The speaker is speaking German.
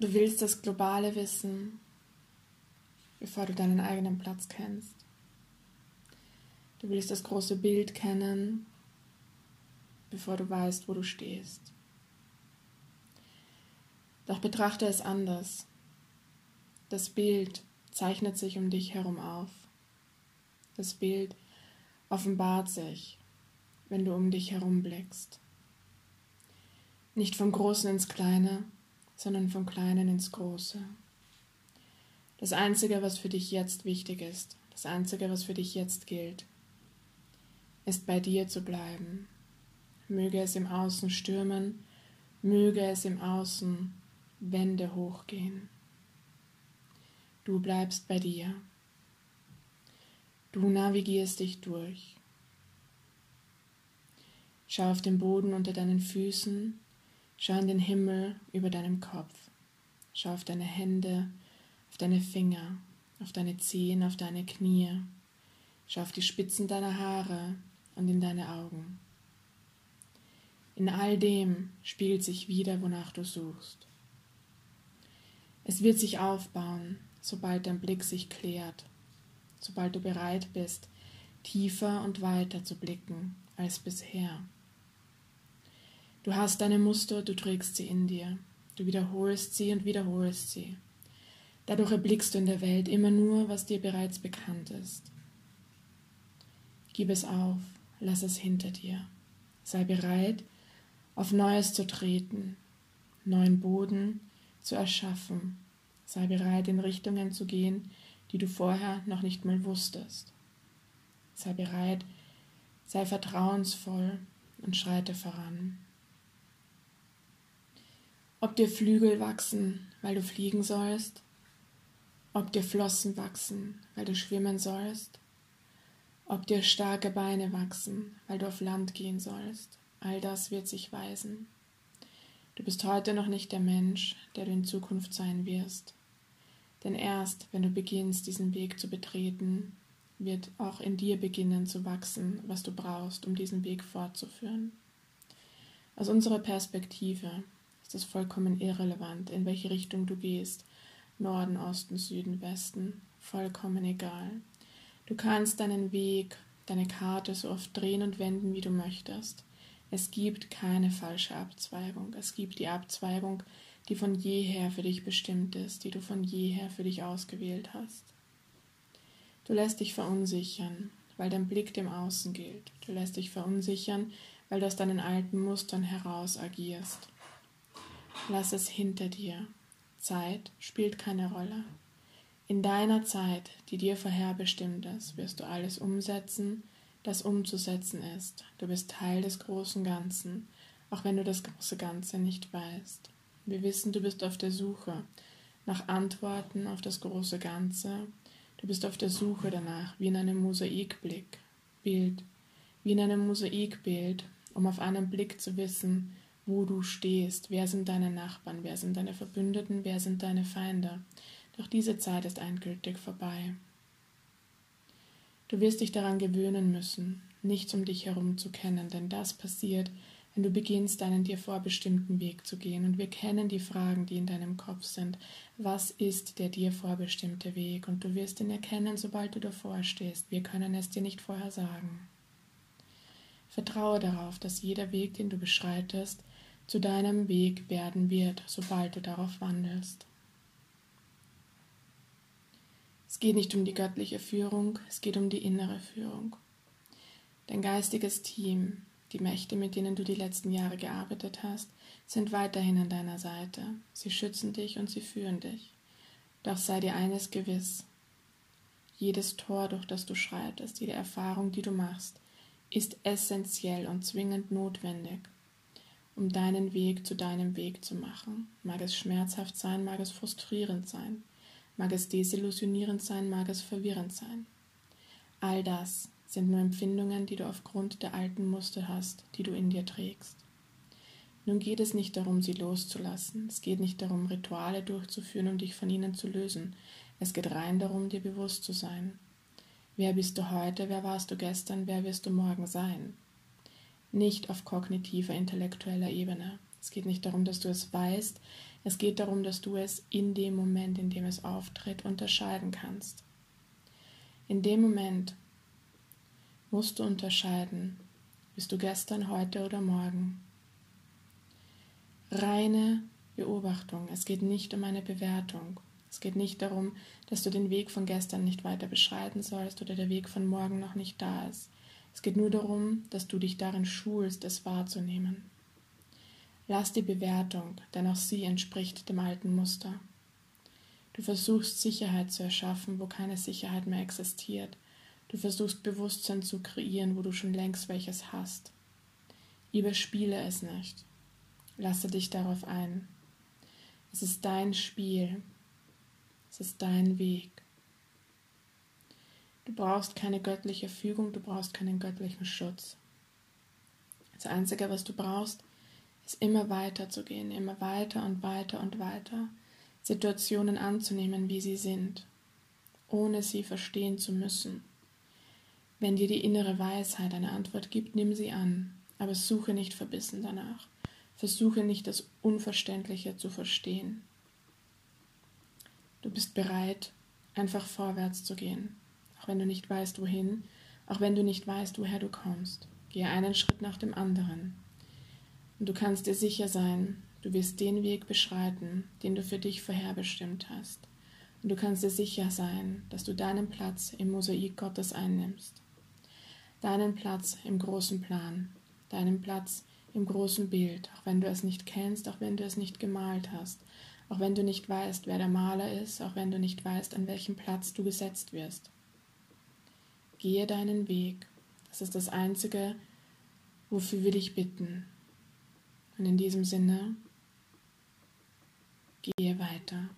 Du willst das globale Wissen, bevor du deinen eigenen Platz kennst. Du willst das große Bild kennen, bevor du weißt, wo du stehst. Doch betrachte es anders. Das Bild zeichnet sich um dich herum auf. Das Bild offenbart sich, wenn du um dich herum blickst. Nicht vom Großen ins Kleine, sondern vom Kleinen ins Große. Das Einzige, was für dich jetzt wichtig ist, das Einzige, was für dich jetzt gilt, ist bei dir zu bleiben. Möge es im Außen stürmen, möge es im Außen Wände hochgehen. Du bleibst bei dir. Du navigierst dich durch. Schau auf den Boden unter deinen Füßen, schau in den Himmel über deinem Kopf. Schau auf deine Hände, auf deine Finger, auf deine Zehen, auf deine Knie. Schau auf die Spitzen deiner Haare, und in deine Augen. In all dem spiegelt sich wieder, wonach du suchst. Es wird sich aufbauen, sobald dein Blick sich klärt, sobald du bereit bist, tiefer und weiter zu blicken als bisher. Du hast deine Muster, du trägst sie in dir, du wiederholst sie und wiederholst sie. Dadurch erblickst du in der Welt immer nur, was dir bereits bekannt ist. Gib es auf, lass es hinter dir. Sei bereit, auf Neues zu treten, neuen Boden zu erschaffen. Sei bereit, in Richtungen zu gehen, die du vorher noch nicht mal wusstest. Sei bereit, sei vertrauensvoll und schreite voran. Ob dir Flügel wachsen, weil du fliegen sollst, ob dir Flossen wachsen, weil du schwimmen sollst, ob dir starke Beine wachsen, weil du auf Land gehen sollst, all das wird sich weisen. Du bist heute noch nicht der Mensch, der du in Zukunft sein wirst. Denn erst wenn du beginnst, diesen Weg zu betreten, wird auch in dir beginnen zu wachsen, was du brauchst, um diesen Weg fortzuführen. Aus unserer Perspektive ist es vollkommen irrelevant, in welche Richtung du gehst, Norden, Osten, Süden, Westen, vollkommen egal. Du kannst deinen Weg, deine Karte so oft drehen und wenden, wie du möchtest. Es gibt keine falsche Abzweigung. Es gibt die Abzweigung, die von jeher für dich bestimmt ist, die du von jeher für dich ausgewählt hast. Du lässt dich verunsichern, weil dein Blick dem Außen gilt. Du lässt dich verunsichern, weil du aus deinen alten Mustern heraus agierst. Lass es hinter dir. Zeit spielt keine Rolle. In deiner Zeit, die dir vorherbestimmt ist, wirst du alles umsetzen, das umzusetzen ist. Du bist Teil des großen Ganzen, auch wenn du das große Ganze nicht weißt. Wir wissen, du bist auf der Suche nach Antworten auf das große Ganze. Du bist auf der Suche danach, wie in einem Mosaikblick, Bild, wie in einem Mosaikbild, um auf einen Blick zu wissen, wo du stehst, wer sind deine Nachbarn, wer sind deine Verbündeten, wer sind deine Feinde. Doch diese Zeit ist endgültig vorbei. Du wirst dich daran gewöhnen müssen, nichts um dich herum zu kennen, denn das passiert, wenn du beginnst, deinen dir vorbestimmten Weg zu gehen. Und wir kennen die Fragen, die in deinem Kopf sind. Was ist der dir vorbestimmte Weg? Und du wirst ihn erkennen, sobald du davor stehst. Wir können es dir nicht vorher sagen. Vertraue darauf, dass jeder Weg, den du beschreitest, zu deinem Weg werden wird, sobald du darauf wandelst. Es geht nicht um die göttliche Führung, es geht um die innere Führung. Dein geistiges Team, die Mächte, mit denen du die letzten Jahre gearbeitet hast, sind weiterhin an deiner Seite. Sie schützen dich und sie führen dich. Doch sei dir eines gewiss. Jedes Tor, durch das du schreitest, jede Erfahrung, die du machst, ist essentiell und zwingend notwendig, um deinen Weg zu deinem Weg zu machen. Mag es schmerzhaft sein, mag es frustrierend sein. Mag es desillusionierend sein, mag es verwirrend sein. All das sind nur Empfindungen, die du aufgrund der alten Muster hast, die du in dir trägst. Nun geht es nicht darum, sie loszulassen. Es geht nicht darum, Rituale durchzuführen, um dich von ihnen zu lösen. Es geht rein darum, dir bewusst zu sein. Wer bist du heute, wer warst du gestern, wer wirst du morgen sein? Nicht auf kognitiver, intellektueller Ebene. Es geht nicht darum, dass du es weißt, Es geht darum, dass du es in dem Moment, in dem es auftritt, unterscheiden kannst. In dem Moment musst du unterscheiden, bist du gestern, heute oder morgen. Reine Beobachtung. Es geht nicht um eine Bewertung. Es geht nicht darum, dass du den Weg von gestern nicht weiter beschreiten sollst oder der Weg von morgen noch nicht da ist. Es geht nur darum, dass du dich darin schulst, es wahrzunehmen. Lass die Bewertung, denn auch sie entspricht dem alten Muster. Du versuchst Sicherheit zu erschaffen, wo keine Sicherheit mehr existiert. Du versuchst Bewusstsein zu kreieren, wo du schon längst welches hast. Überspiele es nicht. Lasse dich darauf ein. Es ist dein Spiel. Es ist dein Weg. Du brauchst keine göttliche Fügung, du brauchst keinen göttlichen Schutz. Das Einzige, was du brauchst, ist immer weiter zu gehen, immer weiter und weiter und weiter, Situationen anzunehmen, wie sie sind, ohne sie verstehen zu müssen. Wenn dir die innere Weisheit eine Antwort gibt, nimm sie an, aber suche nicht verbissen danach. Versuche nicht das Unverständliche zu verstehen. Du bist bereit, einfach vorwärts zu gehen, auch wenn du nicht weißt, wohin, auch wenn du nicht weißt, woher du kommst. Gehe einen Schritt nach dem anderen. Und du kannst dir sicher sein, du wirst den Weg beschreiten, den du für dich vorherbestimmt hast. Und du kannst dir sicher sein, dass du deinen Platz im Mosaik Gottes einnimmst. Deinen Platz im großen Plan, deinen Platz im großen Bild, auch wenn du es nicht kennst, auch wenn du es nicht gemalt hast, auch wenn du nicht weißt, wer der Maler ist, auch wenn du nicht weißt, an welchem Platz du gesetzt wirst. Gehe deinen Weg. Das ist das Einzige, wofür wir dich bitten. Und in diesem Sinne, gehe weiter.